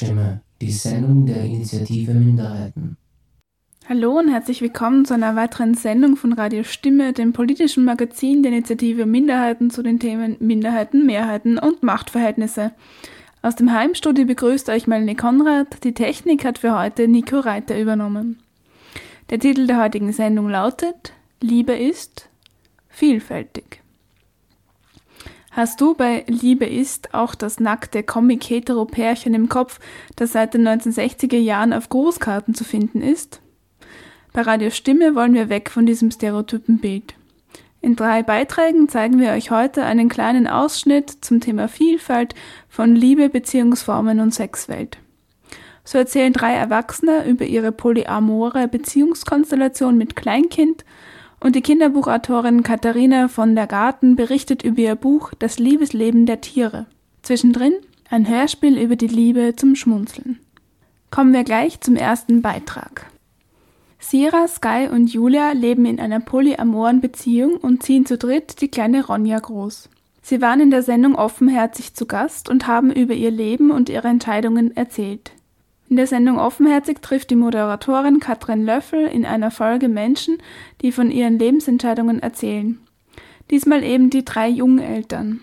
Radiostimme, die Sendung der Initiative Minderheiten. Hallo und herzlich willkommen zu einer weiteren Sendung von Radio Stimme, dem politischen Magazin der Initiative Minderheiten zu den Themen Minderheiten, Mehrheiten und Machtverhältnisse. Aus dem Heimstudio begrüßt euch Melanie Konrad. Die Technik hat für heute Nico Reiter übernommen. Der Titel der heutigen Sendung lautet Liebe ist vielfältig. Hast du bei Liebe ist auch das nackte Comic-Hetero-Pärchen im Kopf, das seit den 1960er Jahren auf Grußkarten zu finden ist? Bei Radio Stimme wollen wir weg von diesem stereotypen Bild. In drei Beiträgen zeigen wir euch heute einen kleinen Ausschnitt zum Thema Vielfalt von Liebe, Beziehungsformen und Sexwelt. So erzählen drei Erwachsene über ihre polyamore Beziehungskonstellation mit Kleinkind und die Kinderbuchautorin Katharina von der Garten berichtet über ihr Buch Das Liebesleben der Tiere. Zwischendrin ein Hörspiel über die Liebe zum Schmunzeln. Kommen wir gleich zum ersten Beitrag. Sira, Sky und Julia leben in einer polyamoren Beziehung und ziehen zu dritt die kleine Ronja groß. Sie waren in der Sendung offenherzig zu Gast und haben über ihr Leben und ihre Entscheidungen erzählt. In der Sendung Offenherzig trifft die Moderatorin Katrin Löffel in einer Folge Menschen, die von ihren Lebensentscheidungen erzählen. Diesmal eben die drei jungen Eltern.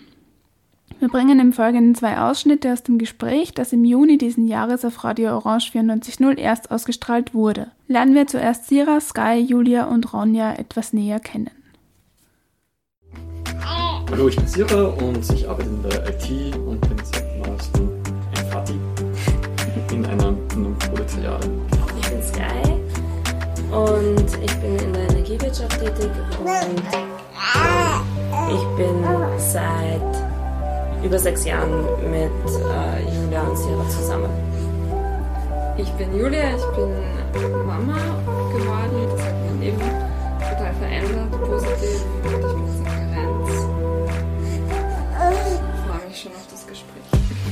Wir bringen im Folgenden zwei Ausschnitte aus dem Gespräch, das im Juni diesen Jahres auf Radio Orange 94.0 erst ausgestrahlt wurde. Lernen wir zuerst Sira, Sky, Julia und Ronja etwas näher kennen. Hallo, ich bin Sira und ich arbeite in der IT und bin seit neuestem ein Fati in einer, in einem Proletariat. Ich bin Sky und ich bin in der Energiewirtschaft tätig und ich bin seit über sechs Jahren mit äh, Julia und Sira zusammen. Ich bin Julia, ich bin Mama geworden. Das hat mein Leben total verändert, positiv. Und ich bin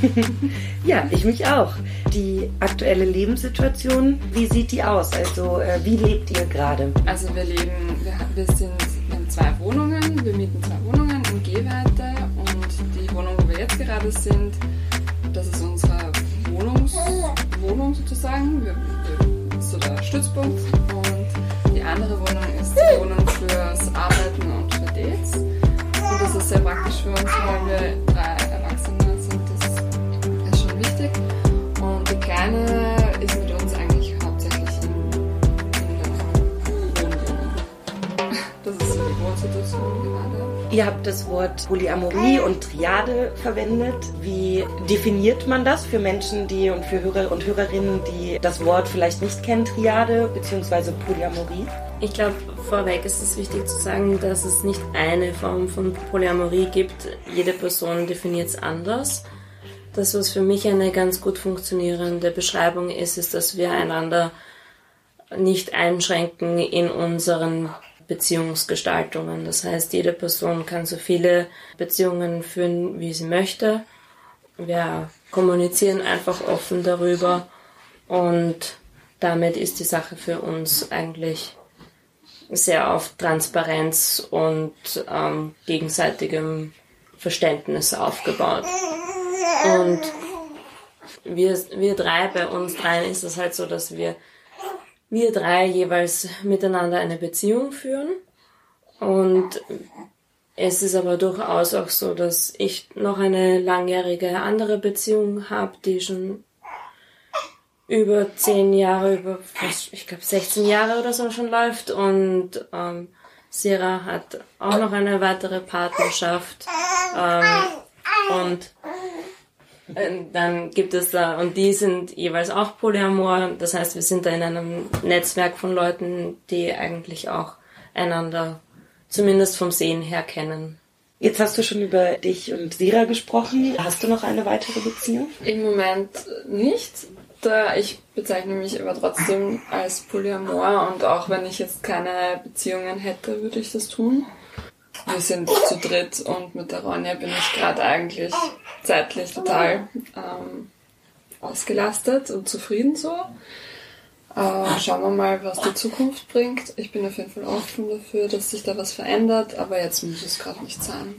ja, ich mich auch. Die aktuelle Lebenssituation, wie sieht die aus? Also, äh, wie lebt ihr gerade? Also, wir leben, wir, wir sind in zwei Wohnungen. Wir mieten zwei Wohnungen in Gehweite Wohnung, wo wir jetzt gerade sind, das ist unsere Wohnungs Wohnung sozusagen. Wir, wir, so der Stützpunkt. Und die andere Wohnung ist die Wohnung fürs Arbeiten und für Dates. Und das ist sehr praktisch für uns, weil wir Kleine ist mit uns eigentlich hauptsächlich in, in der Wohnwohnung. Das ist so die Wohnsituation gerade. Ihr habt das Wort Polyamorie und Triade verwendet. Wie definiert man das für Menschen, die und für Hörer und Hörerinnen, die das Wort vielleicht nicht kennen, Triade bzw. Polyamorie? Ich glaube, vorweg ist es wichtig zu sagen, dass es nicht eine Form von Polyamorie gibt. Jede Person definiert es anders. Das, was für mich eine ganz gut funktionierende Beschreibung ist, ist, dass wir einander nicht einschränken in unseren Beziehungsgestaltungen. Das heißt, jede Person kann so viele Beziehungen führen, wie sie möchte. Wir kommunizieren einfach offen darüber und damit ist die Sache für uns eigentlich sehr auf Transparenz und ähm, gegenseitigem Verständnis aufgebaut. Und wir, wir drei, bei uns dreien ist es halt so, dass wir wir drei jeweils miteinander eine Beziehung führen. Und es ist aber durchaus auch so, dass ich noch eine langjährige andere Beziehung habe, die schon über zehn Jahre, über ich glaube 16 Jahre oder so schon läuft. Und ähm, Sira hat auch noch eine weitere Partnerschaft. Ähm, und dann gibt es da, und die sind jeweils auch Polyamor. Das heißt, wir sind da in einem Netzwerk von Leuten, die eigentlich auch einander zumindest vom Sehen her kennen. Jetzt hast du schon über dich und Sira gesprochen. Hast du noch eine weitere Beziehung? Im Moment nicht. Da ich bezeichne mich aber trotzdem als Polyamor und auch wenn ich jetzt keine Beziehungen hätte, würde ich das tun. Wir sind zu dritt und mit der Ronja bin ich gerade eigentlich zeitlich total ähm, ausgelastet und zufrieden so. Äh, schauen wir mal, was die Zukunft bringt. Ich bin auf jeden Fall offen dafür, dass sich da was verändert, aber jetzt muss es gerade nicht sein.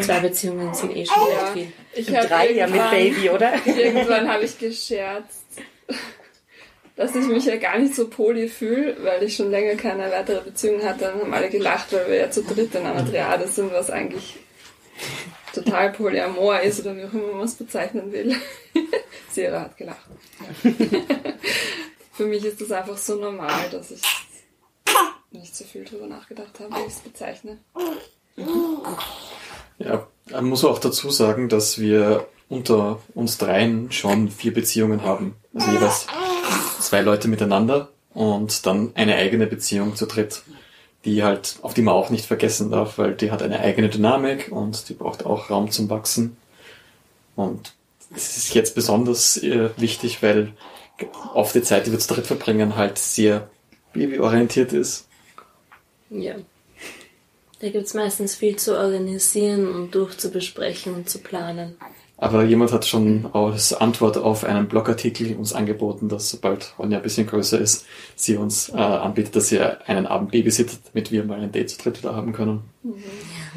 Zwei Beziehungen sind eh schon Ja. viel. Ich drei ja mit Baby, oder? Irgendwann habe ich gescherzt, dass ich mich ja gar nicht so poly fühle, weil ich schon länger keine weitere Beziehung hatte. Dann haben alle gelacht, weil wir ja zu dritt in einer Triade sind, was eigentlich total polyamor ist oder wie auch immer man es bezeichnen will. Sierra hat gelacht. Für mich ist das einfach so normal, dass ich nicht so viel drüber nachgedacht habe, wie ich es bezeichne. Ja, man muss auch dazu sagen, dass wir unter uns dreien schon vier Beziehungen haben. Also jeweils zwei Leute miteinander und dann eine eigene Beziehung zu dritt, die halt, auf die man auch nicht vergessen darf, weil die hat eine eigene Dynamik und die braucht auch Raum zum Wachsen. Und es ist jetzt besonders äh, wichtig, weil auf die Zeit, die wir zu dritt verbringen, halt sehr babyorientiert ist. Ja. Da gibt's meistens viel zu organisieren und durchzubesprechen und zu planen. Aber jemand hat schon als Antwort auf einen Blogartikel uns angeboten, dass sobald Ronja ein bisschen größer ist, sie uns äh, anbietet, dass sie einen Abend babysittet, damit wir mal ein Date zu dritt wieder haben können.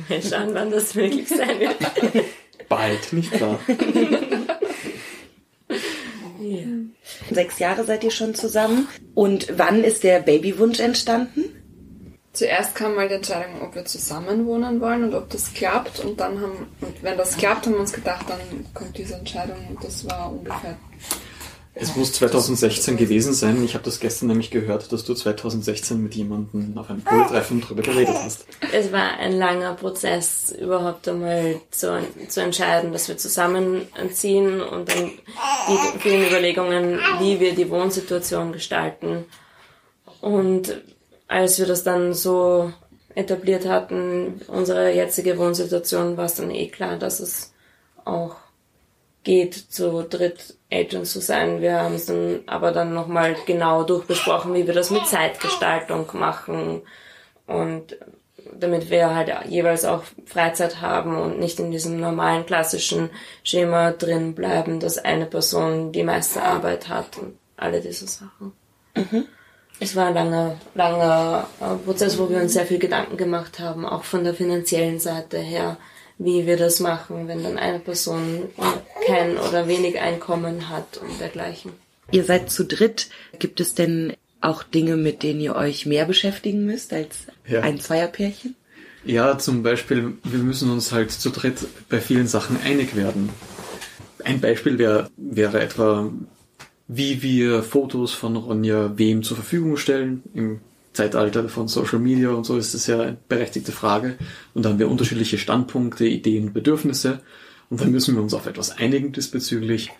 Mal schauen, wann das möglich sein wird. Bald, nicht wahr? Ja. Sechs Jahre seid ihr schon zusammen. Und wann ist der Babywunsch entstanden? Zuerst kam mal die Entscheidung, ob wir zusammen wohnen wollen und ob das klappt. Und dann haben, und wenn das klappt, haben wir uns gedacht, dann kommt diese Entscheidung. Und das war ungefähr. Es muss 2016 gewesen sein. Ich habe das gestern nämlich gehört, dass du 2016 mit jemandem auf einem Pooltreffen drüber geredet hast. Es war ein langer Prozess, überhaupt einmal zu, zu entscheiden, dass wir zusammenziehen und dann die vielen Überlegungen, wie wir die Wohnsituation gestalten. Und als wir das dann so etabliert hatten, unsere jetzige Wohnsituation, war es dann eh klar, dass es auch geht, zu dritt Eltern zu sein. Wir haben es dann aber dann nochmal genau durchbesprochen, wie wir das mit Zeitgestaltung machen und damit wir halt jeweils auch Freizeit haben und nicht in diesem normalen klassischen Schema drin bleiben, dass eine Person die meiste Arbeit hat und alle diese Sachen. Es war ein langer, langer äh, Prozess, wo wir uns sehr viel Gedanken gemacht haben, auch von der finanziellen Seite her, wie wir das machen, wenn dann eine Person kein oder wenig Einkommen hat und dergleichen. Ihr seid zu dritt. Gibt es denn auch Dinge, mit denen ihr euch mehr beschäftigen müsst als Ja. ein Zweierpärchen? Ja, zum Beispiel, wir müssen uns halt zu dritt bei vielen Sachen einig werden. Ein Beispiel wär, wäre etwa, wie wir Fotos von Ronja wem zur Verfügung stellen. Im Zeitalter von Social Media und so ist das ja eine berechtigte Frage. Und da haben wir unterschiedliche Standpunkte, Ideen, Bedürfnisse. Und dann müssen wir uns auf etwas einigen diesbezüglich.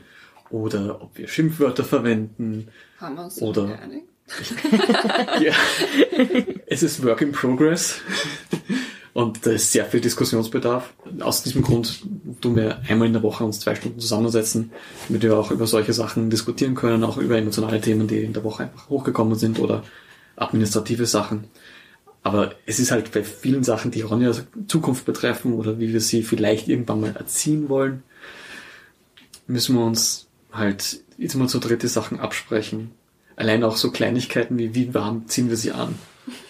Oder ob wir Schimpfwörter verwenden. Haben wir uns Oder- geeinigt? Ja. es ist Work in Progress. Und da ist sehr viel Diskussionsbedarf. Aus diesem Grund tun wir einmal in der Woche uns zwei Stunden zusammensetzen, damit wir auch über solche Sachen diskutieren können, auch über emotionale Themen, die in der Woche einfach hochgekommen sind oder administrative Sachen. Aber es ist halt bei vielen Sachen, die Ronja Zukunft betreffen oder wie wir sie vielleicht irgendwann mal erziehen wollen, müssen wir uns halt jetzt mal zu dritte Sachen absprechen. Allein auch so Kleinigkeiten wie wie warm ziehen wir sie an.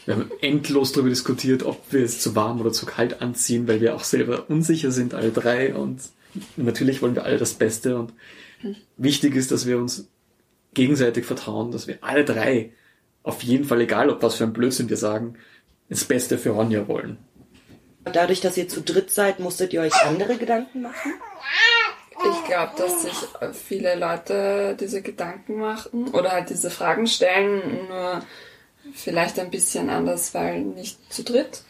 Wir haben endlos darüber diskutiert, ob wir es zu warm oder zu kalt anziehen, weil wir auch selber unsicher sind, alle drei. Und natürlich wollen wir alle das Beste. Und wichtig ist, dass wir uns gegenseitig vertrauen, dass wir alle drei auf jeden Fall, egal ob was für ein Blödsinn wir sagen, das Beste für Ronja wollen. Dadurch, dass ihr zu dritt seid, musstet ihr euch andere Gedanken machen? Ich glaube, dass sich viele Leute diese Gedanken machen oder halt diese Fragen stellen, nur vielleicht ein bisschen anders, weil nicht zu dritt.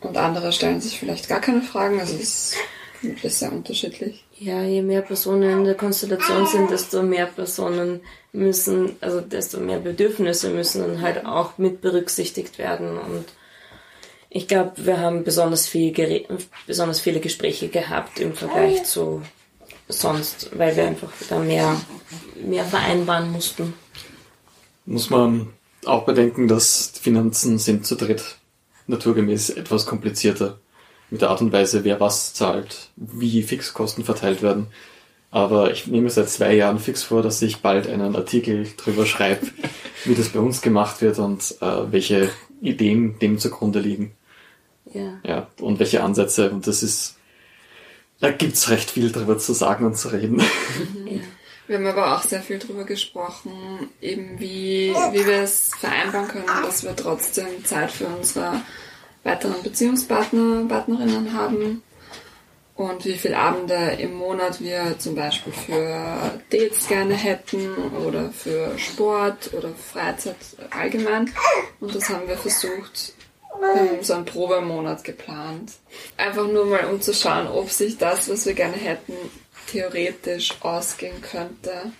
Und andere stellen sich vielleicht gar keine Fragen, also es ist sehr unterschiedlich. Ja, je mehr Personen in der Konstellation sind, desto mehr Personen müssen, also desto mehr Bedürfnisse müssen dann halt auch mit berücksichtigt werden. Und ich glaube, wir haben besonders, viel besonders viele Gespräche gehabt im Vergleich zu sonst, weil wir einfach da mehr, mehr vereinbaren mussten. Muss man auch bedenken, dass die Finanzen sind zu dritt naturgemäß etwas komplizierter. Mit der Art und Weise, wer was zahlt, wie Fixkosten verteilt werden. Aber ich nehme seit zwei Jahren fix vor, dass ich bald einen Artikel drüber schreibe, wie das bei uns gemacht wird und äh, welche Ideen dem zugrunde liegen. Ja. Ja, und welche Ansätze. Und das ist, da gibt's recht viel drüber zu sagen und zu reden. ja. Wir haben aber auch sehr viel drüber gesprochen, eben wie, wie wir es vereinbaren können, dass wir trotzdem Zeit für unsere weiteren Beziehungspartner, Partnerinnen haben und wie viele Abende im Monat wir zum Beispiel für Dates gerne hätten oder für Sport oder Freizeit allgemein. Und das haben wir versucht, so einen Probemonat geplant. Einfach nur mal um zu schauen, ob sich das, was wir gerne hätten, theoretisch ausgehen könnte.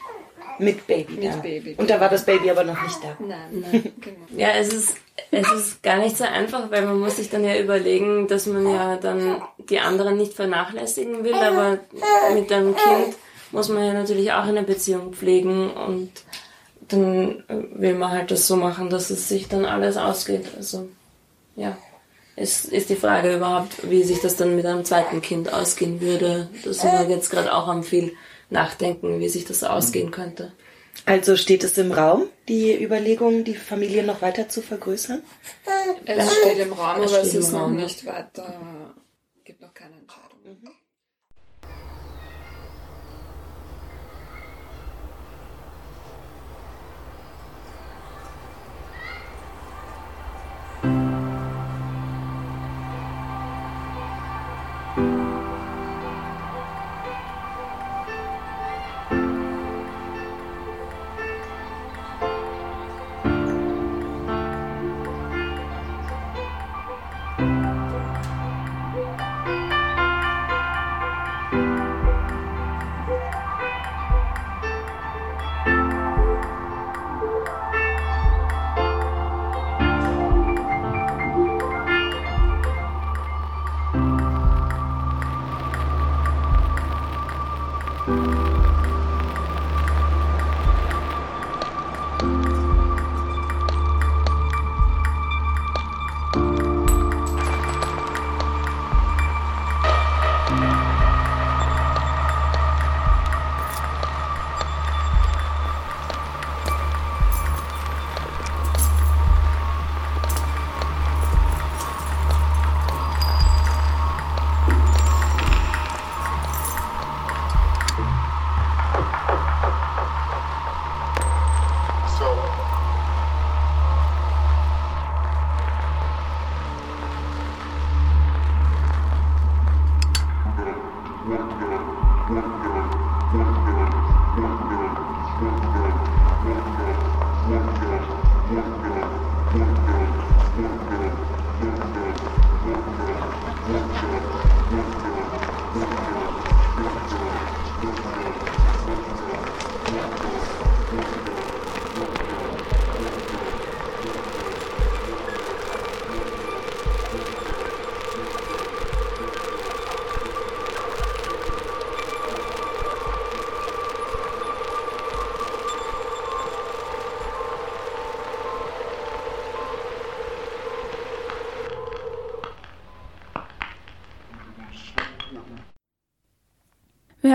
Mit Baby. Mit da. Baby. Und da war das Baby aber noch nicht da. Nein, nein, genau. Ja, es ist, es ist gar nicht so einfach, weil man muss sich dann ja überlegen, dass man ja dann die anderen nicht vernachlässigen will, aber mit einem Kind muss man ja natürlich auch eine Beziehung pflegen und dann will man halt das so machen, dass es sich dann alles ausgeht. Also, ja. Es ist die Frage überhaupt, wie sich das dann mit einem zweiten Kind ausgehen würde. Da sind wir jetzt gerade auch am viel nachdenken, wie sich das ausgehen könnte. Also steht es im Raum, die Überlegung, die Familie noch weiter zu vergrößern? Es steht im Raum, Es aber es ist noch nicht weiter, gibt noch keine Entscheidung. Wir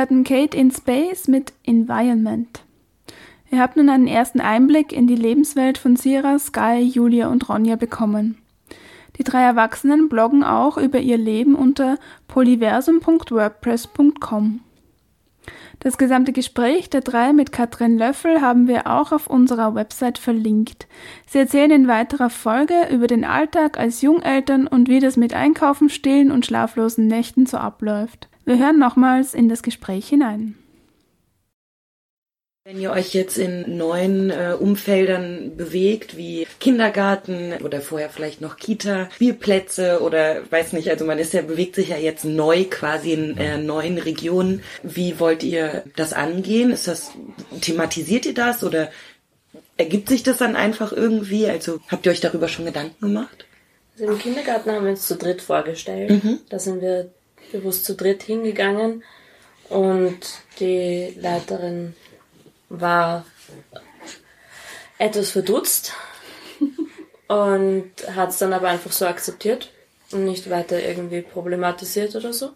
hatten Kate in Space mit Environment. Ihr habt nun einen ersten Einblick in die Lebenswelt von Sira, Sky, Julia und Ronja bekommen. Die drei Erwachsenen bloggen auch über ihr Leben unter polyversum.wordpress.com. Das gesamte Gespräch der drei mit Katrin Löffel haben wir auch auf unserer Website verlinkt. Sie erzählen in weiterer Folge über den Alltag als Jungeltern und wie das mit Einkaufen, Stillen und schlaflosen Nächten so abläuft. Wir hören nochmals in das Gespräch hinein. Wenn ihr euch jetzt in neuen äh, Umfeldern bewegt, wie Kindergarten oder vorher vielleicht noch Kita, Spielplätze oder weiß nicht, also man ist ja, bewegt sich ja jetzt neu quasi in äh, neuen Regionen. Wie wollt ihr das angehen? Ist das, thematisiert ihr das oder ergibt sich das dann einfach irgendwie? Also habt ihr euch darüber schon Gedanken gemacht? Also im Kindergarten haben wir uns zu dritt vorgestellt. Da sind wir bewusst zu dritt hingegangen und die Leiterin war etwas verdutzt und hat es dann aber einfach so akzeptiert und nicht weiter irgendwie problematisiert oder so.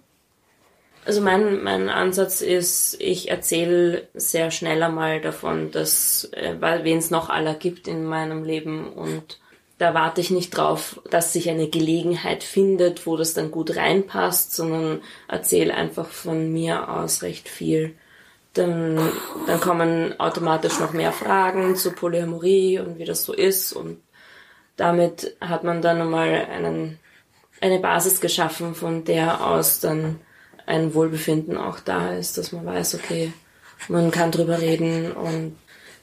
Also mein, mein Ansatz ist, ich erzähle sehr schnell einmal davon, dass äh, wen es noch aller gibt in meinem Leben und da warte ich nicht drauf, dass sich eine Gelegenheit findet, wo das dann gut reinpasst, sondern erzähle einfach von mir aus recht viel. Dann, dann kommen automatisch noch mehr Fragen zu Polyamorie und wie das so ist und damit hat man dann nochmal einen, eine Basis geschaffen, von der aus dann ein Wohlbefinden auch da ist, dass man weiß, okay, man kann drüber reden und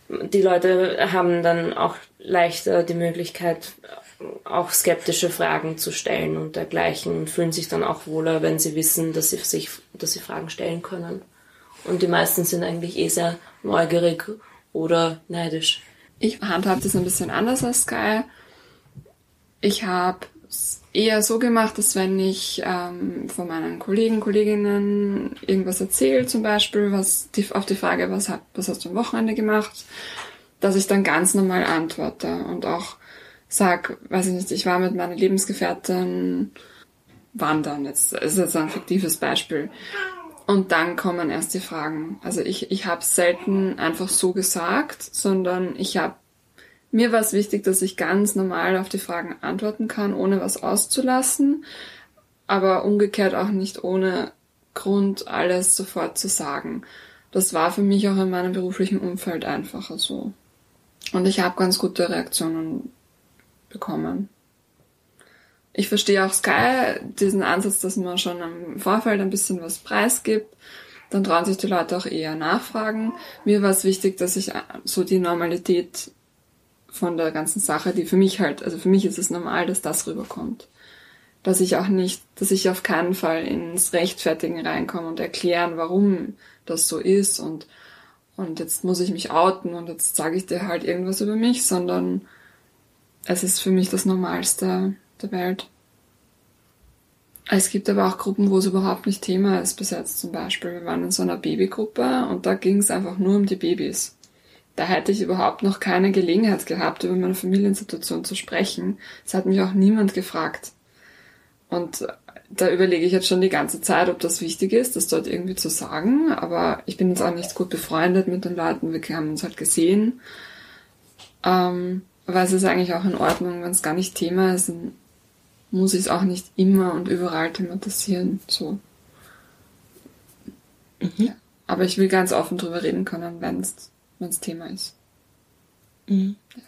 die Leute haben dann auch leichter die Möglichkeit, auch skeptische Fragen zu stellen und dergleichen und fühlen sich dann auch wohler, wenn sie wissen, dass sie sich, dass sie Fragen stellen können. Und die meisten sind eigentlich eh sehr neugierig oder neidisch. Ich handhabe das ein bisschen anders als Sky. Ich habe eher so gemacht, dass wenn ich ähm, von meinen Kollegen, Kolleginnen irgendwas erzähle, zum Beispiel, was die, auf die Frage, was, hat, was hast du am Wochenende gemacht, dass ich dann ganz normal antworte und auch sag, weiß ich nicht, ich war mit meiner Lebensgefährtin wandern, jetzt ist jetzt ein fiktives Beispiel. Und dann kommen erst die Fragen. Also ich, ich habe selten einfach so gesagt, sondern ich habe mir war es wichtig, dass ich ganz normal auf die Fragen antworten kann, ohne was auszulassen, aber umgekehrt auch nicht ohne Grund alles sofort zu sagen. Das war für mich auch in meinem beruflichen Umfeld einfacher so. Und ich habe ganz gute Reaktionen bekommen. Ich verstehe auch Sky, diesen Ansatz, dass man schon im Vorfeld ein bisschen was preisgibt. Dann trauen sich die Leute auch eher nachfragen. Mir war es wichtig, dass ich so die Normalität von der ganzen Sache, die für mich halt, also für mich ist es normal, dass das rüberkommt. Dass ich auch nicht, dass ich auf keinen Fall ins Rechtfertigen reinkomme und erklären, warum das so ist und, und jetzt muss ich mich outen und jetzt sage ich dir halt irgendwas über mich, sondern es ist für mich das Normalste der Welt. Es gibt aber auch Gruppen, wo es überhaupt nicht Thema ist, bis jetzt zum Beispiel. Wir waren in so einer Babygruppe und da ging es einfach nur um die Babys da hätte ich überhaupt noch keine Gelegenheit gehabt, über meine Familiensituation zu sprechen. Es hat mich auch niemand gefragt. Und da überlege ich jetzt schon die ganze Zeit, ob das wichtig ist, das dort irgendwie zu sagen. Aber ich bin jetzt auch nicht gut befreundet mit den Leuten. Wir haben uns halt gesehen. Ähm, aber es ist eigentlich auch in Ordnung, wenn es gar nicht Thema ist, dann muss ich es auch nicht immer und überall thematisieren. So. Mhm. Ja. Aber ich will ganz offen drüber reden können, wenn es wenn es Thema ist. Mhm. Ja.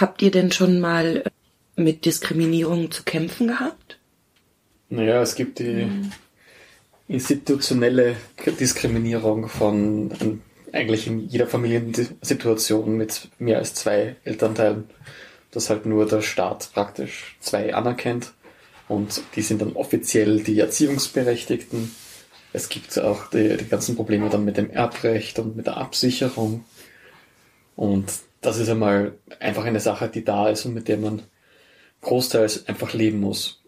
Habt ihr denn schon mal mit Diskriminierung zu kämpfen gehabt? Naja, es gibt die mhm. institutionelle Diskriminierung von eigentlich in jeder Familiensituation mit mehr als zwei Elternteilen, dass halt nur der Staat praktisch zwei anerkennt und die sind dann offiziell die Erziehungsberechtigten es gibt auch die, die ganzen Probleme dann mit dem Erbrecht und mit der Absicherung. Und das ist einmal einfach eine Sache, die da ist und mit der man großteils einfach leben muss.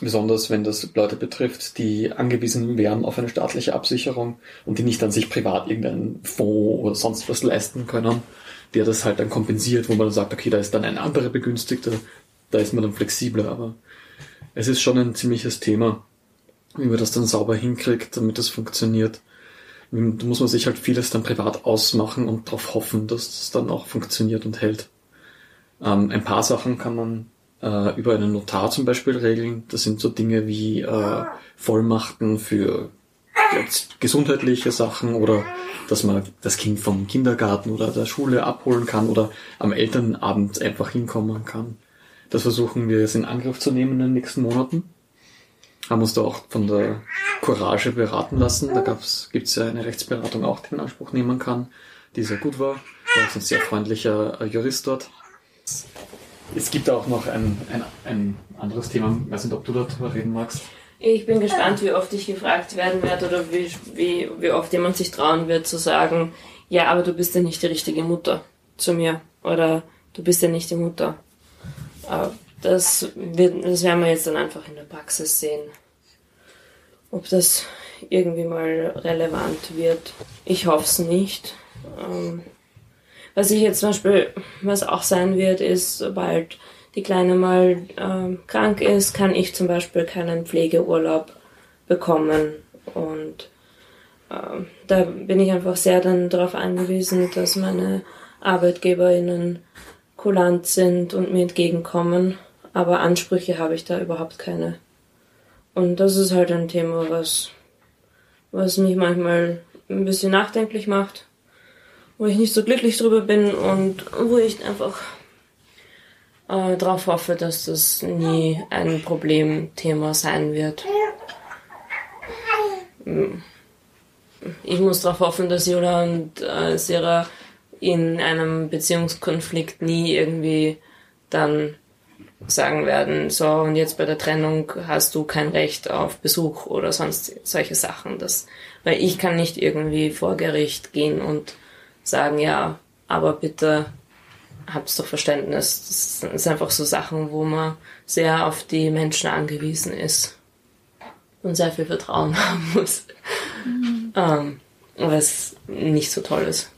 Besonders wenn das Leute betrifft, die angewiesen wären auf eine staatliche Absicherung und die nicht an sich privat irgendeinen Fonds oder sonst was leisten können, der das halt dann kompensiert, wo man dann sagt, okay, da ist dann ein anderer Begünstigter, da ist man dann flexibler, aber es ist schon ein ziemliches Thema wie man das dann sauber hinkriegt, damit das funktioniert. Da muss man sich halt vieles dann privat ausmachen und darauf hoffen, dass das dann auch funktioniert und hält. Ähm, ein paar Sachen kann man äh, über einen Notar zum Beispiel regeln. Das sind so Dinge wie äh, Vollmachten für gesundheitliche Sachen oder dass man das Kind vom Kindergarten oder der Schule abholen kann oder am Elternabend einfach hinkommen kann. Das versuchen wir jetzt in Angriff zu nehmen in den nächsten Monaten haben uns da auch von der Courage beraten lassen. Da gibt es ja eine Rechtsberatung auch, die man in Anspruch nehmen kann, die sehr gut war. War auch ein sehr freundlicher äh, Jurist dort. Es gibt auch noch ein, ein, ein anderes Thema, ich weiß nicht, ob du darüber reden magst. Ich bin gespannt, wie oft ich gefragt werden werde oder wie, wie, wie oft jemand sich trauen wird zu sagen, ja, aber du bist ja nicht die richtige Mutter zu mir oder du bist ja nicht die Mutter. Aber das, wird, das werden wir jetzt dann einfach in der Praxis sehen. Ob das irgendwie mal relevant wird. Ich hoffe es nicht. Was ich jetzt zum Beispiel, was auch sein wird, ist, sobald die Kleine mal ähm, krank ist, kann ich zum Beispiel keinen Pflegeurlaub bekommen. Und ähm, da bin ich einfach sehr dann darauf angewiesen, dass meine ArbeitgeberInnen kulant sind und mir entgegenkommen, aber Ansprüche habe ich da überhaupt keine. Und das ist halt ein Thema, was, was mich manchmal ein bisschen nachdenklich macht, wo ich nicht so glücklich drüber bin und wo ich einfach äh, darauf hoffe, dass das nie ein Problemthema sein wird. Ich muss darauf hoffen, dass Yola und äh, Sarah in einem Beziehungskonflikt nie irgendwie dann sagen werden, so und jetzt bei der Trennung hast du kein Recht auf Besuch oder sonst solche Sachen. Das, weil ich kann nicht irgendwie vor Gericht gehen und sagen, ja, aber bitte habt doch Verständnis. Das sind einfach so Sachen, wo man sehr auf die Menschen angewiesen ist und sehr viel Vertrauen haben muss. Mhm. Ähm, was nicht so toll ist.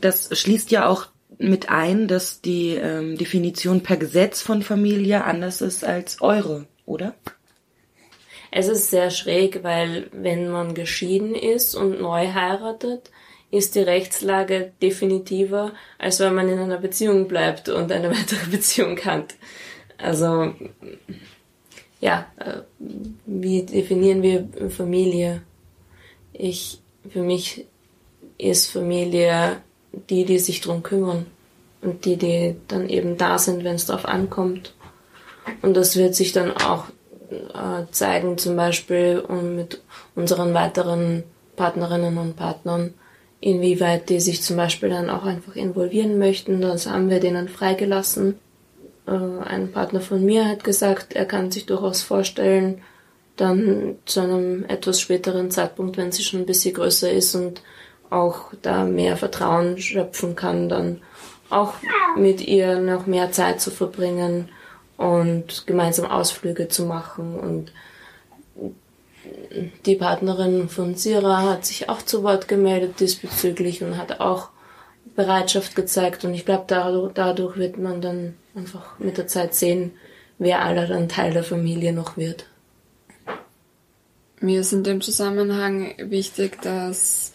Das schließt ja auch mit ein, dass die ähm, Definition per Gesetz von Familie anders ist als eure, oder? Es ist sehr schräg, weil wenn man geschieden ist und neu heiratet, ist die Rechtslage definitiver, als wenn man in einer Beziehung bleibt und eine weitere Beziehung hat. Also, ja, äh, wie definieren wir Familie? Ich, für mich ist Familie die, die sich drum kümmern und die, die dann eben da sind, wenn es darauf ankommt. Und das wird sich dann auch äh, zeigen, zum Beispiel mit unseren weiteren Partnerinnen und Partnern, inwieweit die sich zum Beispiel dann auch einfach involvieren möchten. Das haben wir denen freigelassen. Äh, ein Partner von mir hat gesagt, er kann sich durchaus vorstellen, dann zu einem etwas späteren Zeitpunkt, wenn sie schon ein bisschen größer ist und auch da mehr Vertrauen schöpfen kann, dann auch mit ihr noch mehr Zeit zu verbringen und gemeinsam Ausflüge zu machen. Und die Partnerin von Sira hat sich auch zu Wort gemeldet diesbezüglich und hat auch Bereitschaft gezeigt. Und ich glaube, dadurch wird man dann einfach mit der Zeit sehen, wer aller dann Teil der Familie noch wird. Mir ist in dem Zusammenhang wichtig, dass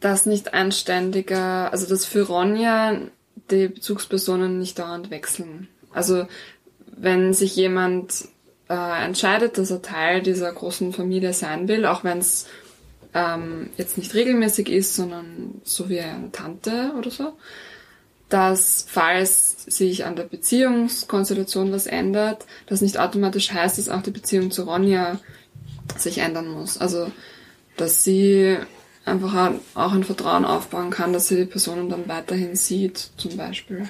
das nicht ein ständiger, also dass für Ronja die Bezugspersonen nicht dauernd wechseln. Also wenn sich jemand äh, entscheidet, dass er Teil dieser großen Familie sein will, auch wenn es ähm, jetzt nicht regelmäßig ist, sondern so wie eine Tante oder so, dass falls sich an der Beziehungskonstellation was ändert, das nicht automatisch heißt, dass auch die Beziehung zu Ronja sich ändern muss. Also dass sie einfach auch ein Vertrauen aufbauen kann, dass sie die Personen dann weiterhin sieht, zum Beispiel.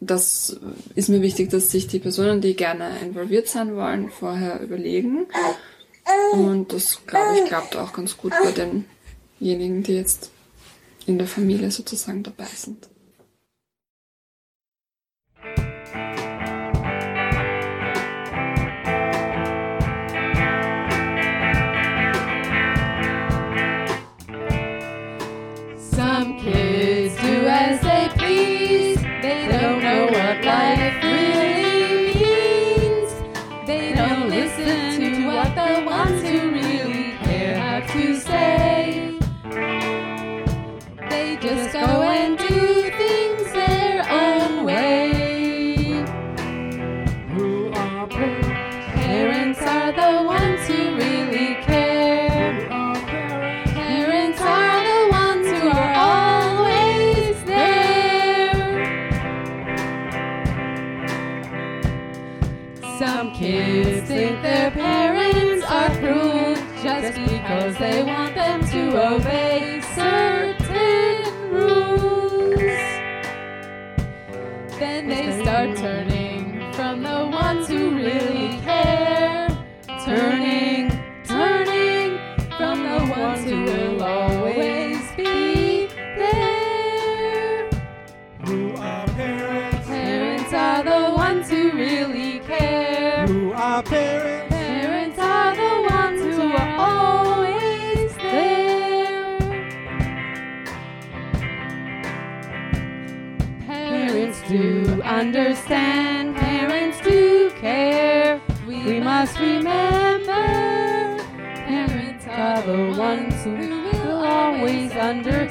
Das ist mir wichtig, dass sich die Personen, die gerne involviert sein wollen, vorher überlegen. Und das, glaube ich, klappt auch ganz gut bei denjenigen, die jetzt in der Familie sozusagen dabei sind. under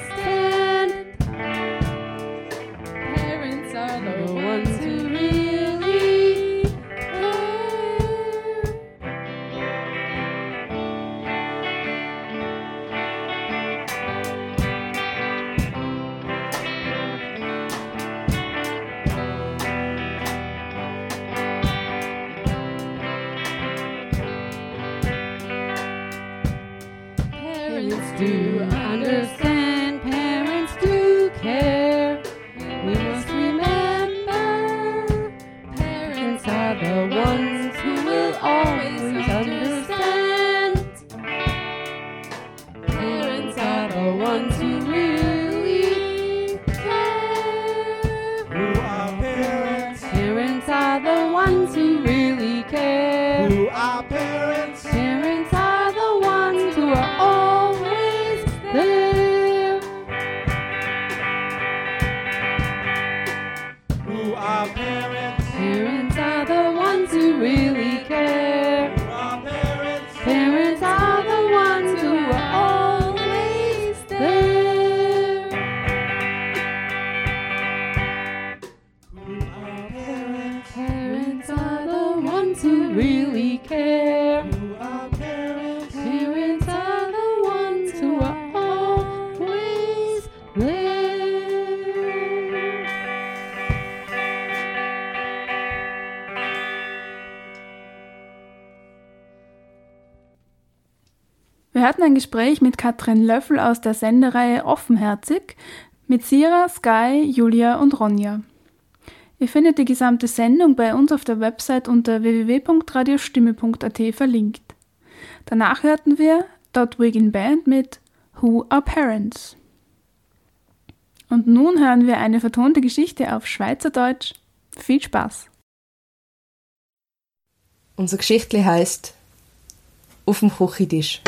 ein Gespräch mit Katrin Löffel aus der Sendereihe Offenherzig mit Sira, Sky, Julia und Ronja. Ihr findet die gesamte Sendung bei uns auf der Website unter www.radiostimme.at verlinkt. Danach hörten wir Dot Wiggin Band mit Who Are Parents? Und nun hören wir eine vertonte Geschichte auf Schweizerdeutsch. Viel Spaß! Unser Geschichtli heißt Auf dem Küchentisch.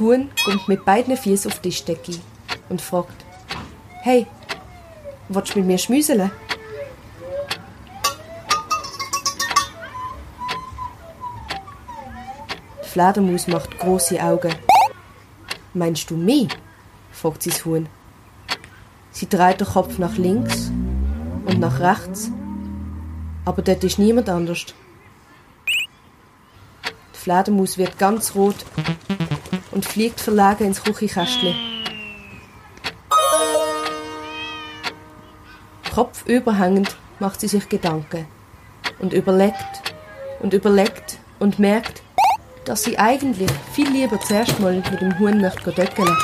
Huhn kommt mit beiden Füßen auf die Tischdecke und fragt: Hey, willst du mit mir schmüseln? Die Fledermaus macht große Augen. Meinst du mich? fragt sie das Huhn. Sie dreht den Kopf nach links und nach rechts, aber dort ist niemand anders. Die Fledermaus wird ganz rot und fliegt verlegen ins Küchenkästchen. Kopf überhängend macht sie sich Gedanken und überlegt und überlegt und merkt, dass sie eigentlich viel lieber zuerst mal mit dem Huhn möchte döckeln.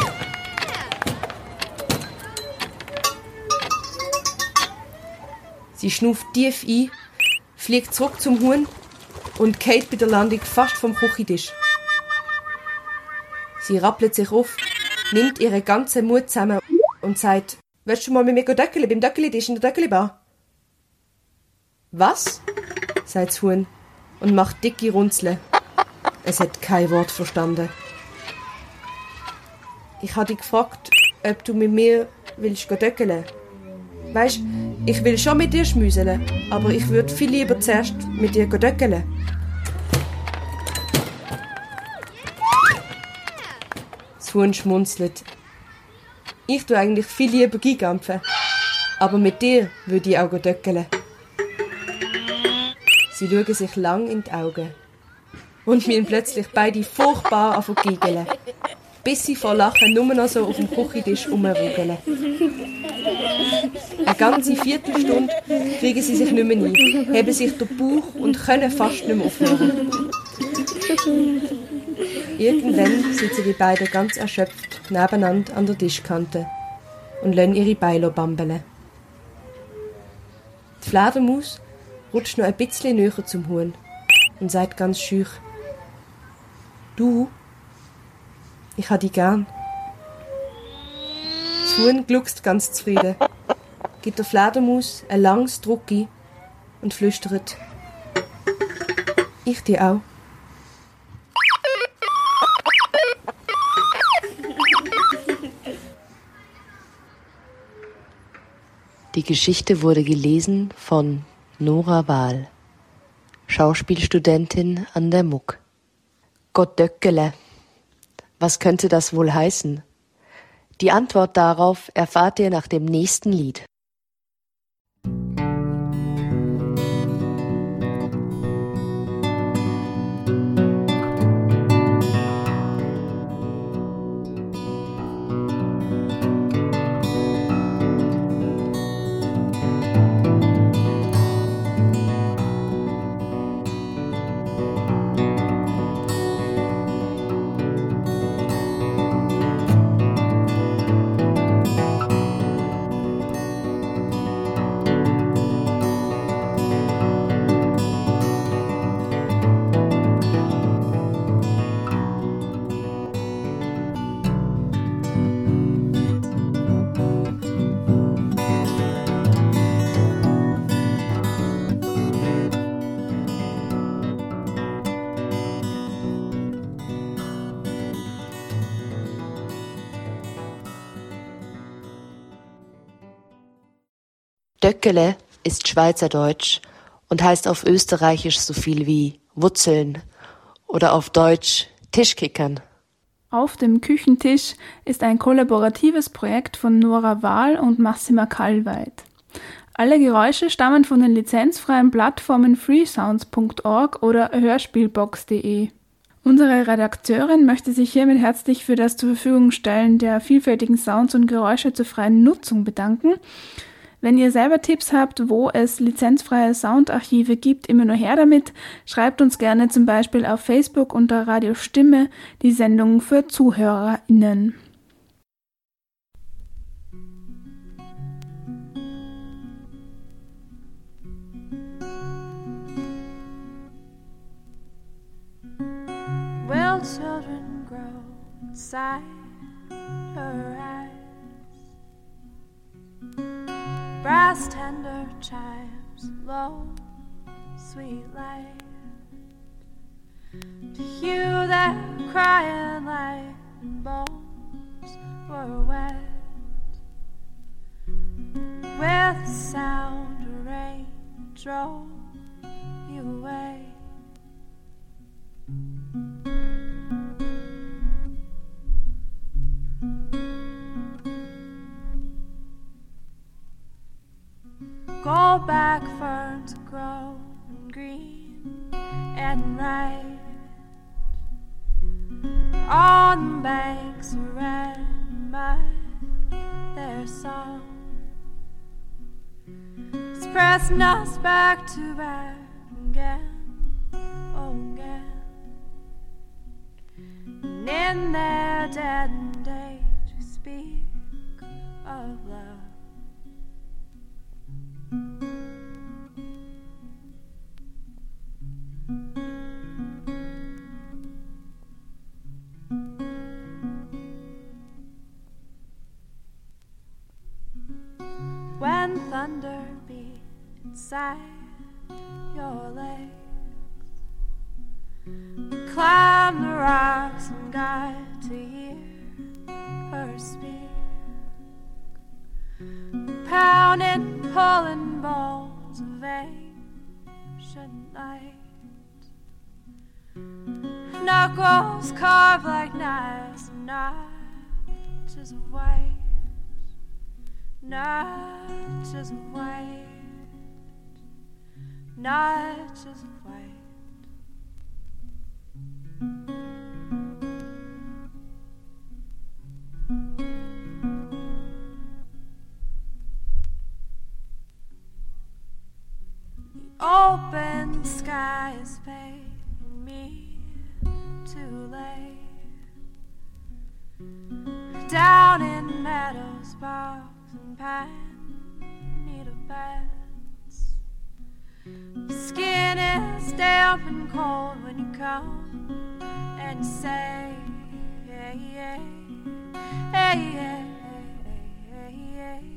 Sie schnauft tief ein, fliegt zurück zum Huhn und geht bei der Landung fast vom Küchentisch. Sie rappelt sich auf, nimmt ihren ganzen Mut zusammen und sagt, willst du mal mit mir döckeln beim Döckelitisch in der Döckelbar? Was? sagt das Huhn und macht dicke Runzeln. Es hat kein Wort verstanden. Ich habe dich gefragt, ob du mit mir willst döckeln. Weisst, ich will schon mit dir schmüseln, aber ich würde viel lieber zuerst mit dir döckeln. Huhn schmunzelt. Ich tu eigentlich viel lieber gigampfen, aber mit dir würde ich auch döckeln. Sie schauen sich lang in die Augen und mir plötzlich beide furchtbar auf giggeln, bis sie vor Lachen nur noch so auf dem Küchentisch rumrugeln. Eine ganze Viertelstunde kriegen sie sich nicht mehr ein, heben sich den Bauch und können fast nicht mehr aufhören. Irgendwann sitzen die beiden ganz erschöpft nebeneinander an der Tischkante und lassen ihre Beine bambeln. Die Fledermaus rutscht noch ein bisschen näher zum Huhn und sagt ganz schüch: Du, ich hab dich gern. Das Huhn gluckst ganz zufrieden, gibt der Fledermaus ein langes Drucki und flüstert: Ich dich auch. Die Geschichte wurde gelesen von Nora Wahl, Schauspielstudentin an der MUK. Gott Döckele. Was könnte das wohl heißen? Die Antwort darauf erfahrt ihr nach dem nächsten Lied. Döckele ist Schweizerdeutsch und heißt auf Österreichisch so viel wie Wurzeln oder auf Deutsch Tischkickern. Auf dem Küchentisch ist ein kollaboratives Projekt von Nora Wahl und Massima Kallweit. Alle Geräusche stammen von den lizenzfreien Plattformen freesounds.org oder hörspielbox.de. Unsere Redakteurin möchte sich hiermit herzlich für das zur Verfügung stellen der vielfältigen Sounds und Geräusche zur freien Nutzung bedanken. Wenn ihr selber Tipps habt, wo es lizenzfreie Soundarchive gibt, immer nur her damit. Schreibt uns gerne zum Beispiel auf Facebook unter Radio Stimme die Sendung für ZuhörerInnen. Will children grow inside her Brass tender chimes, low, sweet light. To you that crying like bones were wet. With sound rain drove you away. Go back ferns grow green and right on banks of red mud. Their song is pressing us back to back again, oh again. And in their dead age, we speak of love. Thunder beat inside your legs, climb the rocks and got to hear her speak. Pounding, pulling balls of ancient light. Knuckles carved like knives, and notches of white. Night isn't white. Night isn't white. The open sky is paying me too late. Down in meadows, bow pine needle beds. Skin is damp and cold when you come and say, hey, hey, hey, hey, hey, hey, hey,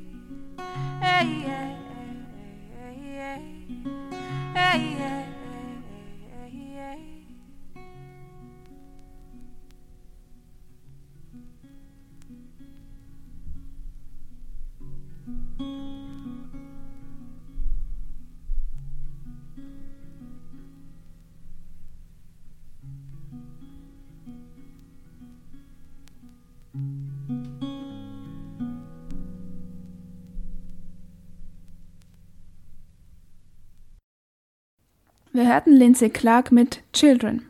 hey, hey, hey, hey, hey, hey, Wir hörten Lindsay Clark mit Children.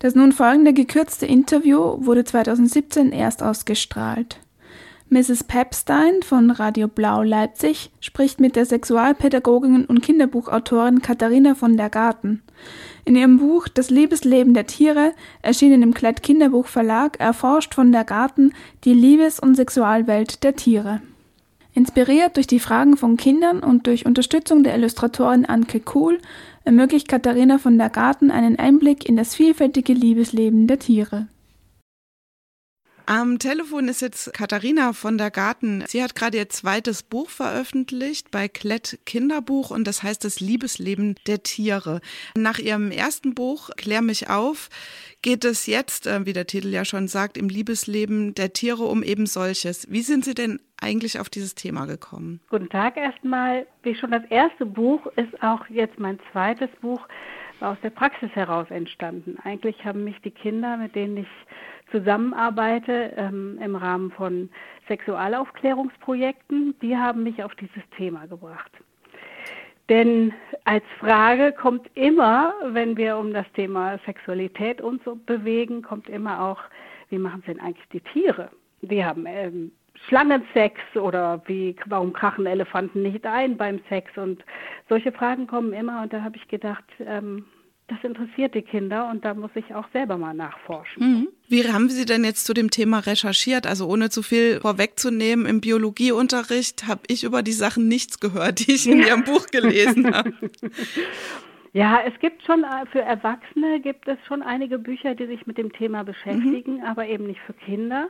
Das nun folgende gekürzte Interview wurde 2017 erst ausgestrahlt. Mrs. Pepstein von Radio Blau Leipzig spricht mit der Sexualpädagogin und Kinderbuchautorin Katharina von der Garten. In ihrem Buch Das Liebesleben der Tiere, erschienen im Klett Kinderbuch Verlag, erforscht von der Garten die Liebes- und Sexualwelt der Tiere. Inspiriert durch die Fragen von Kindern und durch Unterstützung der Illustratorin Anke Kuhl ermöglicht Katharina von der Garten einen Einblick in das vielfältige Liebesleben der Tiere. Am Telefon ist jetzt Katharina von der Garten. Sie hat gerade ihr zweites Buch veröffentlicht bei Klett Kinderbuch und das heißt das Liebesleben der Tiere. Nach ihrem ersten Buch Klär mich auf geht es jetzt, äh, wie der Titel ja schon sagt, im Liebesleben der Tiere um eben solches. Wie sind Sie denn eigentlich auf dieses Thema gekommen? Guten Tag erstmal. Wie schon das erste Buch ist auch jetzt mein zweites Buch aus der Praxis heraus entstanden. Eigentlich haben mich die Kinder, mit denen ich zusammenarbeite ähm, im Rahmen von Sexualaufklärungsprojekten, die haben mich auf dieses Thema gebracht. Denn als Frage kommt immer, wenn wir um das Thema Sexualität uns bewegen, kommt immer auch, wie machen es denn eigentlich die Tiere? Die haben ähm, Schlangensex oder wie, warum krachen Elefanten nicht ein beim Sex? Und solche Fragen kommen immer und da habe ich gedacht, ähm, das interessiert die Kinder und da muss ich auch selber mal nachforschen. Mhm. Wie haben Sie denn jetzt zu dem Thema recherchiert? Also ohne zu viel vorwegzunehmen, im Biologieunterricht habe ich über die Sachen nichts gehört, die ich in Ihrem Buch gelesen habe. Ja, es gibt schon äh, für Erwachsene gibt es schon einige Bücher, die sich mit dem Thema beschäftigen, mhm. aber eben nicht für Kinder.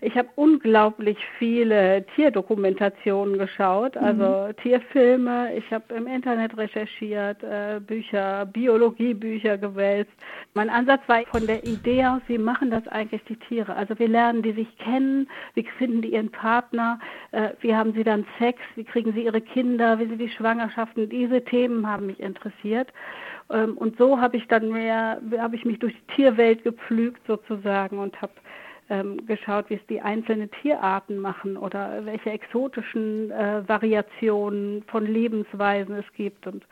Ich habe unglaublich viele Tierdokumentationen geschaut, also mhm. Tierfilme. Ich habe im Internet recherchiert, äh, Bücher, Biologiebücher gewälzt. Mein Ansatz war von der Idee aus, wie machen das eigentlich die Tiere? Also wie lernen die sich kennen? Wie finden die ihren Partner? Äh, wie haben sie dann Sex? Wie kriegen sie ihre Kinder? Wie sind die Schwangerschaften? Diese Themen haben mich interessiert. Ähm, und so habe ich dann mehr, habe ich mich durch die Tierwelt gepflügt sozusagen und habe ähm, geschaut, wie es die einzelnen Tierarten machen oder welche exotischen äh, Variationen von Lebensweisen es gibt. Und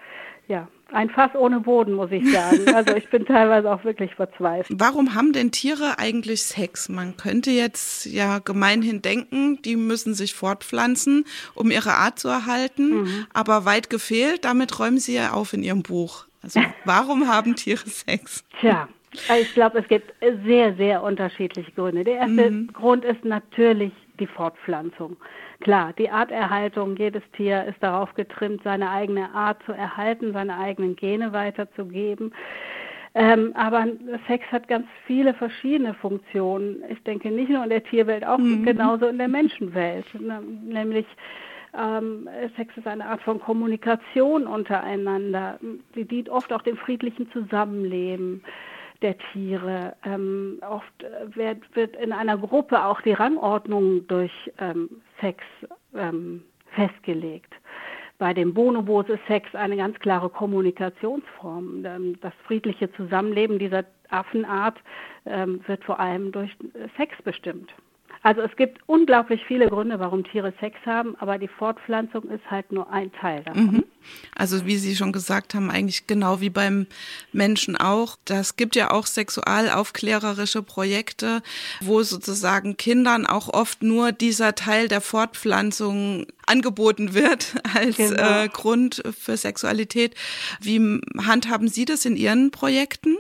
ja, ein Fass ohne Boden, muss ich sagen. Also ich bin teilweise auch wirklich verzweifelt. Warum haben denn Tiere eigentlich Sex? Man könnte jetzt ja gemeinhin denken, die müssen sich fortpflanzen, um ihre Art zu erhalten. Mhm. Aber weit gefehlt, damit räumen Sie ja auf in Ihrem Buch. Also warum haben Tiere Sex? Tja, ich glaube, es gibt sehr, sehr unterschiedliche Gründe. Der erste mhm. Grund ist natürlich die Fortpflanzung. Klar, die Arterhaltung, jedes Tier ist darauf getrimmt, seine eigene Art zu erhalten, seine eigenen Gene weiterzugeben. Ähm, aber Sex hat ganz viele verschiedene Funktionen. Ich denke nicht nur in der Tierwelt, auch mhm. genauso in der Menschenwelt. Nämlich ähm, Sex ist eine Art von Kommunikation untereinander. Sie dient oft auch dem friedlichen Zusammenleben der Tiere. Ähm, oft äh, wird, wird in einer Gruppe auch die Rangordnung durch ähm, Sex ähm, festgelegt. Bei dem Bonobos ist Sex eine ganz klare Kommunikationsform. Ähm, das friedliche Zusammenleben dieser Affenart ähm, wird vor allem durch Sex bestimmt. Also es gibt unglaublich viele Gründe, warum Tiere Sex haben, aber die Fortpflanzung ist halt nur ein Teil davon. Mhm. Also wie Sie schon gesagt haben, eigentlich genau wie beim Menschen auch. Das gibt ja auch sexualaufklärerische Projekte, wo sozusagen Kindern auch oft nur dieser Teil der Fortpflanzung angeboten wird als genau. äh, Grund für Sexualität. Wie handhaben Sie das in Ihren Projekten?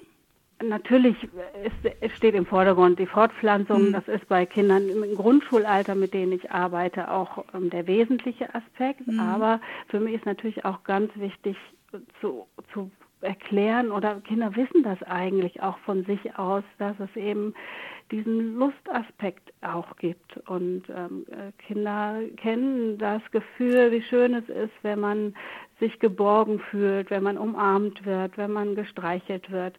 Natürlich ist, steht im Vordergrund die Fortpflanzung. Mhm. Das ist bei Kindern im Grundschulalter, mit denen ich arbeite, auch ähm, der wesentliche Aspekt. Mhm. Aber für mich ist natürlich auch ganz wichtig zu, zu erklären oder Kinder wissen das eigentlich auch von sich aus, dass es eben diesen Lustaspekt auch gibt. Und ähm, äh, Kinder kennen das Gefühl, wie schön es ist, wenn man sich geborgen fühlt, wenn man umarmt wird, wenn man gestreichelt wird.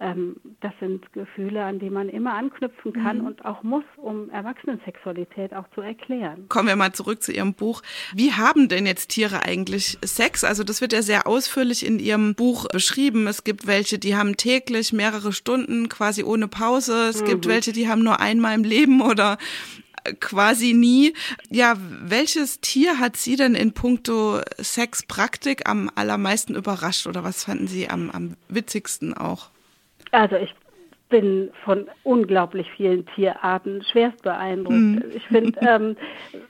Ähm, das sind Gefühle, an die man immer anknüpfen kann mhm. und auch muss, um Erwachsenensexualität auch zu erklären. Kommen wir mal zurück zu Ihrem Buch. Wie haben denn jetzt Tiere eigentlich Sex? Also das wird ja sehr ausführlich in Ihrem Buch beschrieben. Es gibt welche, die haben täglich mehrere Stunden quasi ohne Pause. Es mhm. gibt welche, die haben nur einmal im Leben oder quasi nie. Ja, welches Tier hat Sie denn in puncto Sexpraktik am allermeisten überrascht oder was fanden Sie am, am witzigsten auch? Also ich bin von unglaublich vielen Tierarten schwerst beeindruckt. Mhm. Ich finde, ähm,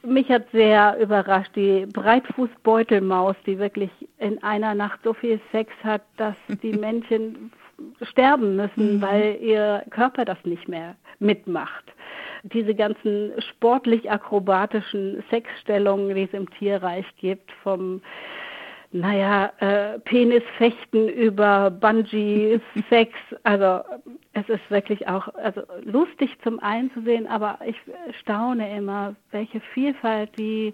mich hat sehr überrascht die Breitfußbeutelmaus, die wirklich in einer Nacht so viel Sex hat, dass die Männchen sterben müssen, mhm. weil ihr Körper das nicht mehr mitmacht. Diese ganzen sportlich akrobatischen Sexstellungen, die es im Tierreich gibt, vom naja, äh, Penisfechten über Bungee, Sex. Also es ist wirklich auch also lustig zum einen zu sehen, aber ich staune immer, welche Vielfalt die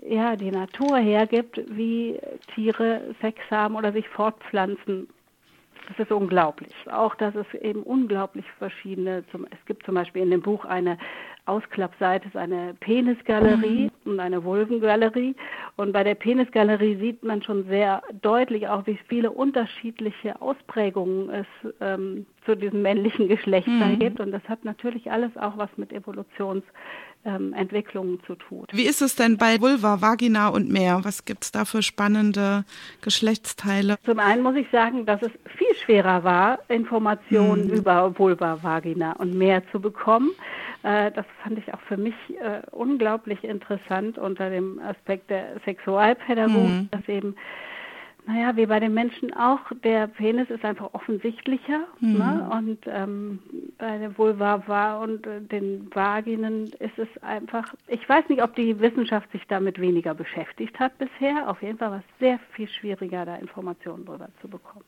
ja die Natur hergibt, wie Tiere Sex haben oder sich fortpflanzen. Das ist unglaublich. Auch, dass es eben unglaublich verschiedene, zum, es gibt zum Beispiel in dem Buch eine Ausklappseite, ist eine Penisgalerie und eine Vulvengalerie. Und bei der Penisgalerie sieht man schon sehr deutlich auch, wie viele unterschiedliche Ausprägungen es ähm, zu diesem männlichen Geschlecht Mhm. gibt. Und das hat natürlich alles auch was mit Evolutionsentwicklungen zu tun. Wie ist es denn bei Vulva, Vagina und mehr? Was gibt's da für spannende Geschlechtsteile? Zum einen muss ich sagen, dass es viel schwerer war, Informationen über Vulva, Vagina und mehr zu bekommen. Äh, Das fand ich auch für mich äh, unglaublich interessant unter dem Aspekt der Sexualpädagogik, Mhm. dass eben naja, wie bei den Menschen auch, der Penis ist einfach offensichtlicher. Mhm. Ne? Und ähm, bei der Vulva war und äh, den Vaginen ist es einfach, ich weiß nicht, ob die Wissenschaft sich damit weniger beschäftigt hat bisher. Auf jeden Fall war es sehr viel schwieriger, da Informationen drüber zu bekommen.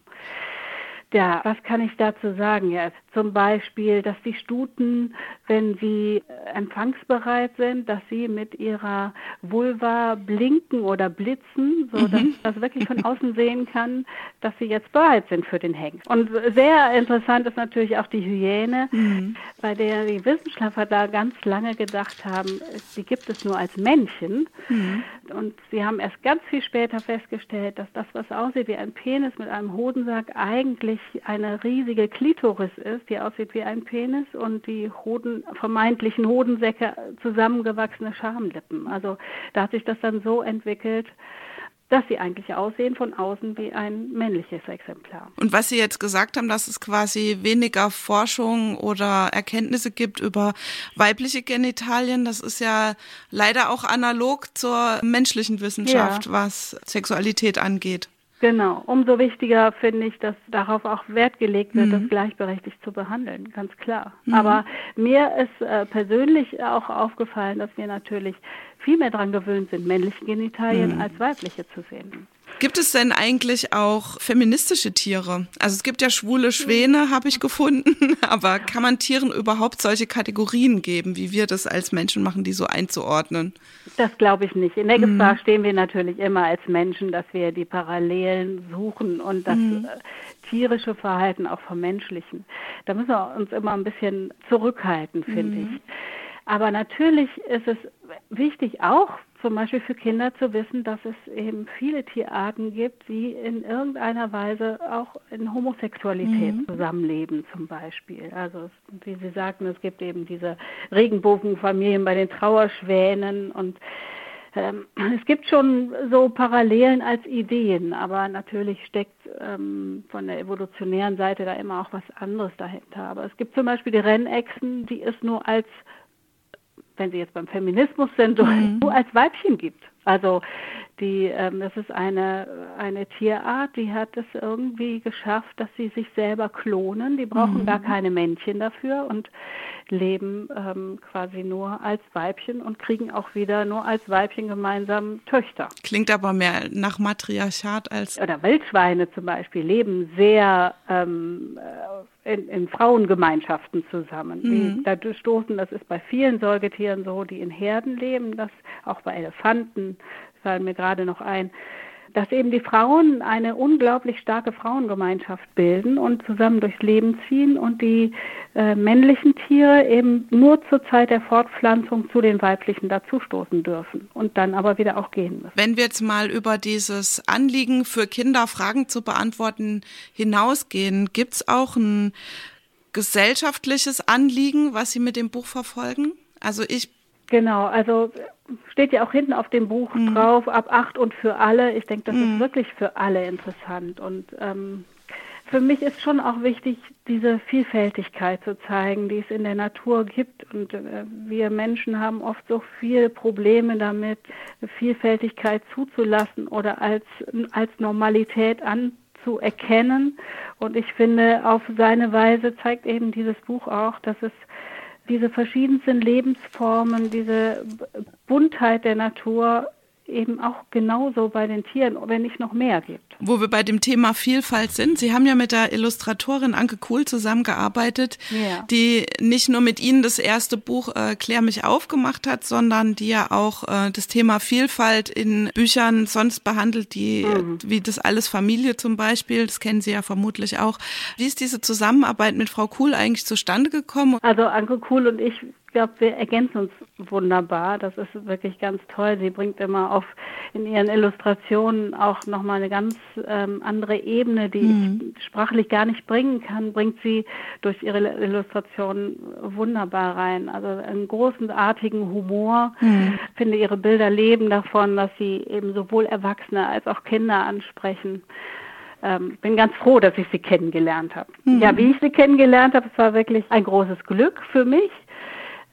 Ja, was kann ich dazu sagen? Ja, zum Beispiel, dass die Stuten, wenn sie äh, empfangsbereit sind, dass sie mit ihrer Vulva blinken oder blitzen, so dass Mhm. man das wirklich von außen sehen kann, dass sie jetzt bereit sind für den Hengst. Und sehr interessant ist natürlich auch die Hyäne, Mhm. bei der die Wissenschaftler da ganz lange gedacht haben, die gibt es nur als Männchen. Mhm. Und sie haben erst ganz viel später festgestellt, dass das, was aussieht wie ein Penis mit einem Hodensack, eigentlich eine riesige Klitoris ist, die aussieht wie ein Penis und die Hoden, vermeintlichen Hodensäcke zusammengewachsene Schamlippen. Also da hat sich das dann so entwickelt, dass sie eigentlich aussehen von außen wie ein männliches Exemplar. Und was Sie jetzt gesagt haben, dass es quasi weniger Forschung oder Erkenntnisse gibt über weibliche Genitalien, das ist ja leider auch analog zur menschlichen Wissenschaft, Ja. was Sexualität angeht. Genau. Umso wichtiger finde ich, dass darauf auch Wert gelegt wird, Mhm. das gleichberechtigt zu behandeln, ganz klar. Mhm. Aber mir ist äh, persönlich auch aufgefallen, dass wir natürlich viel mehr daran gewöhnt sind, männliche Genitalien Mhm. als weibliche zu sehen. Gibt es denn eigentlich auch feministische Tiere? Also es gibt ja schwule Schwäne, habe ich gefunden, aber kann man Tieren überhaupt solche Kategorien geben, wie wir das als Menschen machen, die so einzuordnen? Das glaube ich nicht. In der Mhm. Gefahr stehen wir natürlich immer als Menschen, dass wir die Parallelen suchen und das äh, tierische Verhalten auch vermenschlichen. Da müssen wir uns immer ein bisschen zurückhalten, finde Mhm. ich. Aber natürlich ist es wichtig auch zum Beispiel für Kinder zu wissen, dass es eben viele Tierarten gibt, die in irgendeiner Weise auch in Homosexualität Mhm. zusammenleben zum Beispiel. Also wie Sie sagten, es gibt eben diese Regenbogenfamilien bei den Trauerschwänen und ähm, es gibt schon so Parallelen als Ideen, aber natürlich steckt ähm, von der evolutionären Seite da immer auch was anderes dahinter. Aber es gibt zum Beispiel die Rennechsen, die es nur als wenn Sie jetzt beim Feminismus sind, so Mhm. nur als Weibchen gibt. Also die, ähm, das ist eine, eine Tierart, die hat es irgendwie geschafft, dass sie sich selber klonen. Die brauchen Mhm. gar keine Männchen dafür und leben ähm, quasi nur als Weibchen und kriegen auch wieder nur als Weibchen gemeinsam Töchter. Klingt aber mehr nach Matriarchat als. Oder Wildschweine zum Beispiel leben sehr ähm, äh, in, in Frauengemeinschaften zusammen. Mhm. Die dadurch stoßen, das ist bei vielen Säugetieren so, die in Herden leben, das auch bei Elefanten, fallen mir gerade noch ein, dass eben die Frauen eine unglaublich starke Frauengemeinschaft bilden und zusammen durchs Leben ziehen und die äh, männlichen Tiere eben nur zur Zeit der Fortpflanzung zu den weiblichen dazustoßen dürfen und dann aber wieder auch gehen müssen. Wenn wir jetzt mal über dieses Anliegen für Kinder Fragen zu beantworten hinausgehen, gibt's auch ein gesellschaftliches Anliegen, was Sie mit dem Buch verfolgen? Also ich Genau, also steht ja auch hinten auf dem Buch drauf, ab acht und für alle. Ich denke, das ist wirklich für alle interessant. Und ähm, für mich ist schon auch wichtig, diese Vielfältigkeit zu zeigen, die es in der Natur gibt. Und äh, wir Menschen haben oft so viele Probleme damit, Vielfältigkeit zuzulassen oder als, als Normalität anzuerkennen. Und ich finde, auf seine Weise zeigt eben dieses Buch auch, dass es diese verschiedensten Lebensformen, diese Buntheit der Natur eben auch genauso bei den Tieren, wenn nicht noch mehr gibt. Wo wir bei dem Thema Vielfalt sind. Sie haben ja mit der Illustratorin Anke Kuhl zusammengearbeitet, Ja. die nicht nur mit Ihnen das erste Buch äh, Klär mich auf gemacht hat, sondern die ja auch äh, das Thema Vielfalt in Büchern sonst behandelt, die Mhm. äh, wie das alles Familie zum Beispiel, das kennen Sie ja vermutlich auch. Wie ist diese Zusammenarbeit mit Frau Kuhl eigentlich zustande gekommen? Also Anke Kuhl und ich glaube, wir ergänzen uns wunderbar. Das ist wirklich ganz toll. Sie bringt immer auf in ihren Illustrationen auch nochmal eine ganz ähm, andere Ebene, die ich sprachlich gar nicht bringen kann, bringt sie durch ihre Illustrationen wunderbar rein. Also einen großartigen Humor. Ich finde, ihre Bilder leben davon, dass sie eben sowohl Erwachsene als auch Kinder ansprechen. Ähm, bin ganz froh, dass ich sie kennengelernt habe. Ja, wie ich sie kennengelernt habe, es war wirklich ein großes Glück für mich.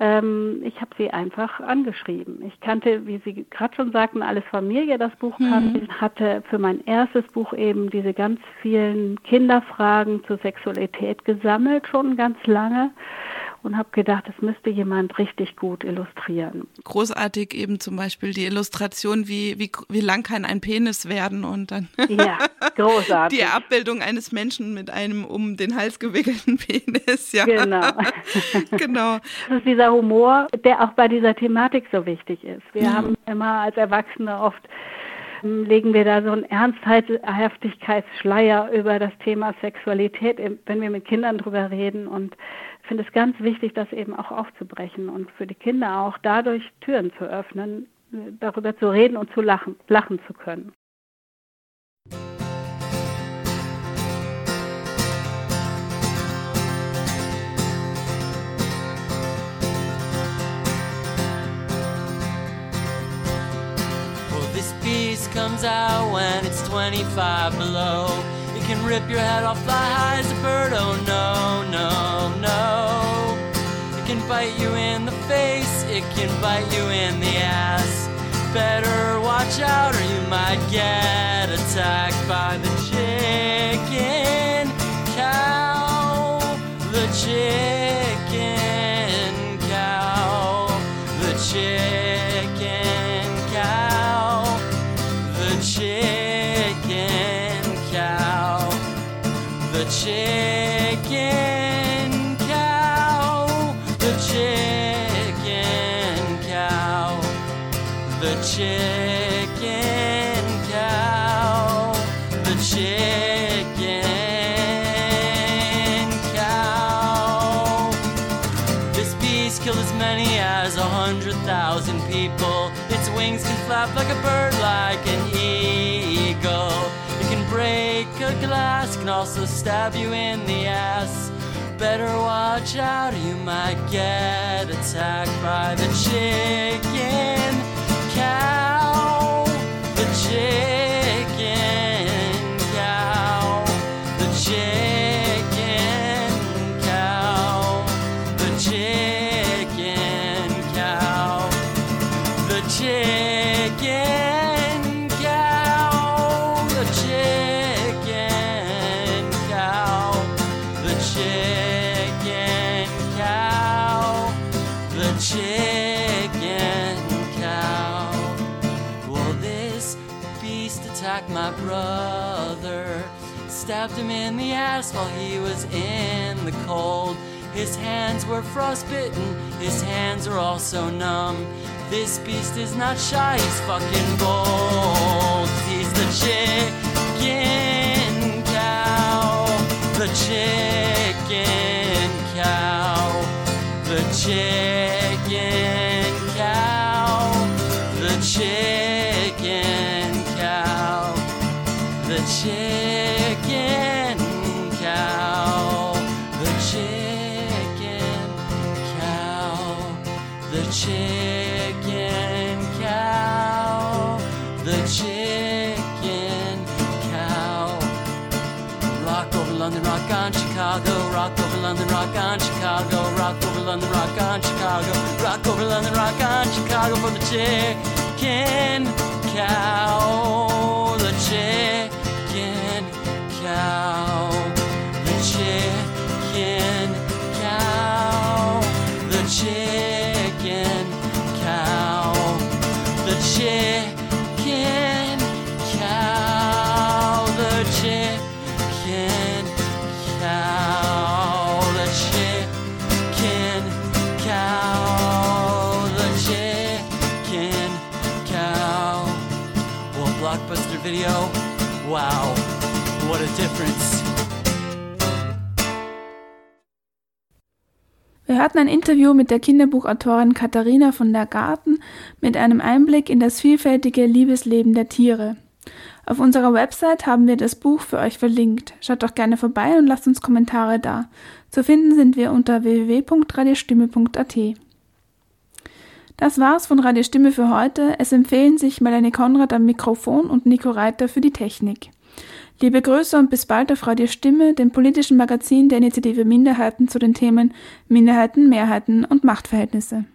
Ähm, ich habe sie einfach angeschrieben. Ich kannte, wie Sie gerade schon sagten, alles Familie, das Buch kannte. Ich hatte für mein erstes Buch eben diese ganz vielen Kinderfragen zur Sexualität gesammelt, schon ganz lange. Und habe gedacht, das müsste jemand richtig gut illustrieren. Großartig eben zum Beispiel die Illustration, wie, wie, wie lang kann ein Penis werden und dann Ja, großartig. die Abbildung eines Menschen mit einem um den Hals gewickelten Penis, ja. Genau. genau. Das ist dieser Humor, der auch bei dieser Thematik so wichtig ist. Wir Ja. haben immer als Erwachsene oft ähm, legen wir da so einen Ernsthaftigkeitsschleier über das Thema Sexualität, wenn wir mit Kindern drüber reden. Und finde es ganz wichtig, das eben auch aufzubrechen und für die Kinder auch dadurch Türen zu öffnen, darüber zu reden und zu lachen, lachen zu können. Piece comes out when it's 25 below. It can rip your head off, fly high as a bird. Oh no, no, no. Bite you in the face, it can bite you in the ass. Better watch out or you might get attacked by the chicken cow. The chicken bird, like an eagle. It can break a glass, can also stab you in the ass. Better watch out, you might get attacked by the chicken cow. The chicken cow. The chicken Stabbed him in the ass while he was in the cold. His hands were frostbitten, his hands are also numb. This beast is not shy, he's fucking bold. He's the chicken cow. The chicken cow. The chicken cow. The chicken cow. The chicken Chicago. Rock over London, rock on Chicago. Rock over London, rock on Chicago. Rock over London, rock on Chicago for the chicken cow. The chicken cow. The chicken cow. The chicken video. Wow, what a difference. Wir hörten ein Interview mit der Kinderbuchautorin Katharina von der Garten mit einem Einblick in das vielfältige Liebesleben der Tiere. Auf unserer Website haben wir das Buch für euch verlinkt. Schaut doch gerne vorbei und lasst uns Kommentare da. Zu finden sind wir unter www.radiostimme.at. Das war's von Radio Stimme für heute. Es empfehlen sich Melanie Konrad am Mikrofon und Nico Reiter für die Technik. Liebe Grüße und bis bald auf Radio Stimme, dem politischen Magazin der Initiative Minderheiten zu den Themen Minderheiten, Mehrheiten und Machtverhältnisse.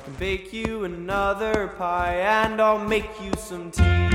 I can bake you another pie and I'll make you some tea.